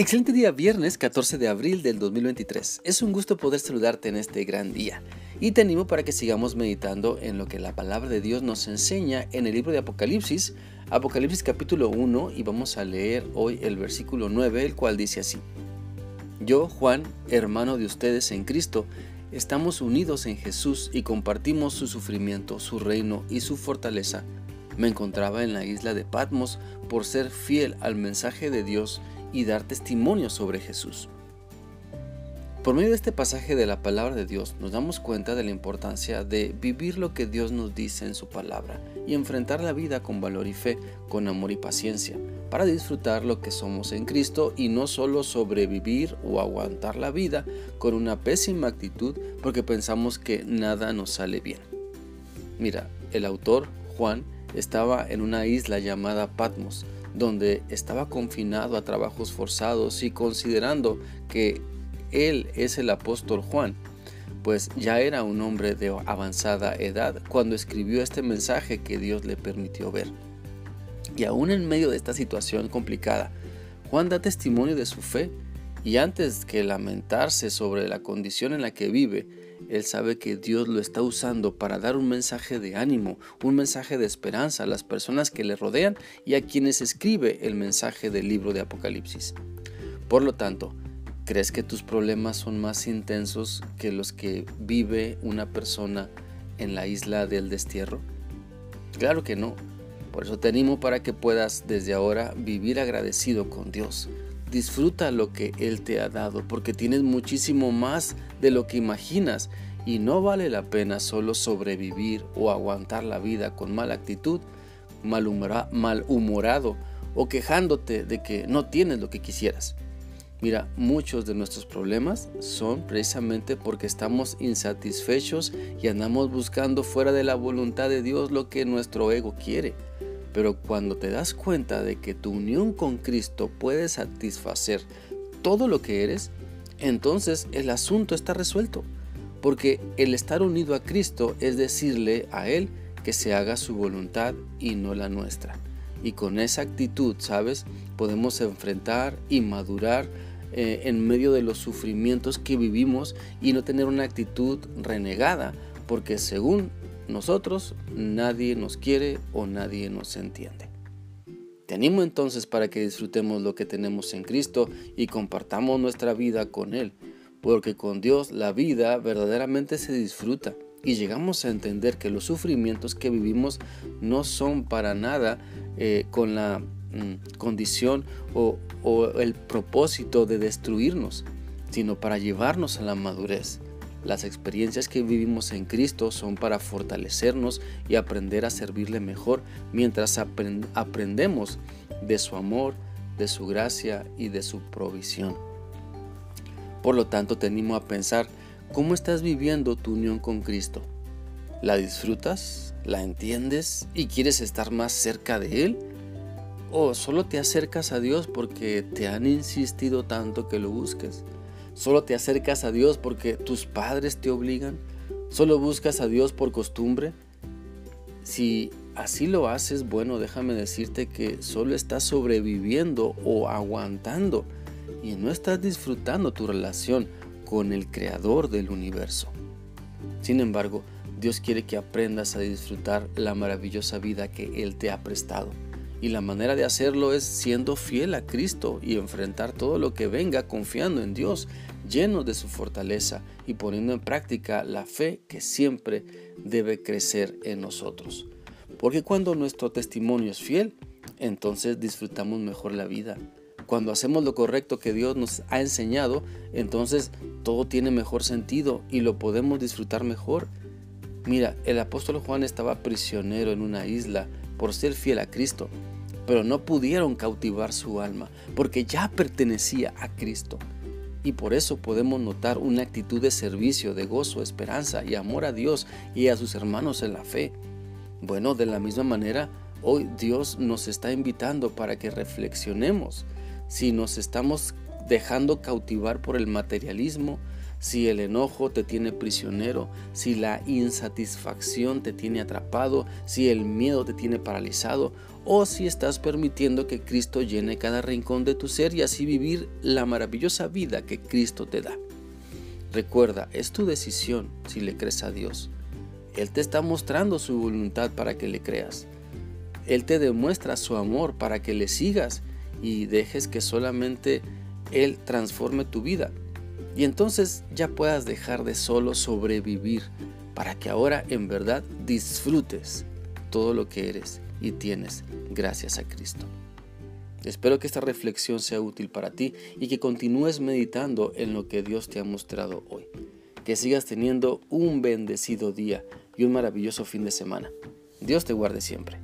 Excelente día, viernes 14 de abril del 2023. Es un gusto poder saludarte en este gran día y te animo para que sigamos meditando en lo que la palabra de Dios nos enseña en el libro de Apocalipsis, Apocalipsis capítulo 1 y vamos a leer hoy el versículo 9, el cual dice así. Yo, Juan, hermano de ustedes en Cristo, estamos unidos en Jesús y compartimos su sufrimiento, su reino y su fortaleza. Me encontraba en la isla de Patmos por ser fiel al mensaje de Dios y dar testimonio sobre Jesús. Por medio de este pasaje de la palabra de Dios nos damos cuenta de la importancia de vivir lo que Dios nos dice en su palabra y enfrentar la vida con valor y fe, con amor y paciencia, para disfrutar lo que somos en Cristo y no solo sobrevivir o aguantar la vida con una pésima actitud porque pensamos que nada nos sale bien. Mira, el autor, Juan, estaba en una isla llamada Patmos, donde estaba confinado a trabajos forzados y considerando que él es el apóstol Juan, pues ya era un hombre de avanzada edad cuando escribió este mensaje que Dios le permitió ver. Y aún en medio de esta situación complicada, Juan da testimonio de su fe y antes que lamentarse sobre la condición en la que vive, él sabe que Dios lo está usando para dar un mensaje de ánimo, un mensaje de esperanza a las personas que le rodean y a quienes escribe el mensaje del libro de Apocalipsis. Por lo tanto, ¿crees que tus problemas son más intensos que los que vive una persona en la isla del destierro? Claro que no. Por eso te animo para que puedas desde ahora vivir agradecido con Dios Disfruta lo que Él te ha dado, porque tienes muchísimo más de lo que imaginas y no vale la pena solo sobrevivir o aguantar la vida con mala actitud, malhumorado o quejándote de que no tienes lo que quisieras. Mira, muchos de nuestros problemas son precisamente porque estamos insatisfechos y andamos buscando fuera de la voluntad de Dios lo que nuestro ego quiere. Pero cuando te das cuenta de que tu unión con Cristo puede satisfacer todo lo que eres, entonces el asunto está resuelto. Porque el estar unido a Cristo es decirle a Él que se haga su voluntad y no la nuestra. Y con esa actitud, ¿sabes? Podemos enfrentar y madurar eh, en medio de los sufrimientos que vivimos y no tener una actitud renegada, porque según nosotros nadie nos quiere o nadie nos entiende. Te animo entonces para que disfrutemos lo que tenemos en Cristo y compartamos nuestra vida con Él, porque con Dios la vida verdaderamente se disfruta y llegamos a entender que los sufrimientos que vivimos no son para nada eh, con la mm, condición o el propósito de destruirnos, sino para llevarnos a la madurez. Las experiencias que vivimos en Cristo son para fortalecernos y aprender a servirle mejor mientras aprendemos de su amor, de su gracia y de su provisión. Por lo tanto, te animo a pensar cómo estás viviendo tu unión con Cristo. ¿La disfrutas? ¿La entiendes? ¿Y quieres estar más cerca de Él? ¿O solo te acercas a Dios porque te han insistido tanto que lo busques? Solo te acercas a Dios porque tus padres te obligan. Solo buscas a Dios por costumbre. Si así lo haces, bueno, déjame decirte que solo estás sobreviviendo o aguantando y no estás disfrutando tu relación con el creador del universo. Sin embargo, Dios quiere que aprendas a disfrutar la maravillosa vida que Él te ha prestado. Y la manera de hacerlo es siendo fiel a Cristo y enfrentar todo lo que venga confiando en Dios, lleno de su fortaleza y poniendo en práctica la fe que siempre debe crecer en nosotros. Porque cuando nuestro testimonio es fiel, entonces disfrutamos mejor la vida. Cuando hacemos lo correcto que Dios nos ha enseñado, entonces todo tiene mejor sentido y lo podemos disfrutar mejor. Mira, el apóstol Juan estaba prisionero en una isla por ser fiel a Cristo pero no pudieron cautivar su alma porque ya pertenecía a Cristo. Y por eso podemos notar una actitud de servicio, de gozo, esperanza y amor a Dios y a sus hermanos en la fe. Bueno, de la misma manera, hoy Dios nos está invitando para que reflexionemos si nos estamos dejando cautivar por el materialismo, si el enojo te tiene prisionero, si la insatisfacción te tiene atrapado, si el miedo te tiene paralizado o si estás permitiendo que Cristo llene cada rincón de tu ser y así vivir la maravillosa vida que Cristo te da. Recuerda, es tu decisión si le crees a Dios. Él te está mostrando su voluntad para que le creas. Él te demuestra su amor para que le sigas y dejes que solamente Él transforme tu vida. Y entonces ya puedas dejar de solo sobrevivir para que ahora en verdad disfrutes todo lo que eres y tienes gracias a Cristo. Espero que esta reflexión sea útil para ti y que continúes meditando en lo que Dios te ha mostrado hoy. Que sigas teniendo un bendecido día y un maravilloso fin de semana. Dios te guarde siempre.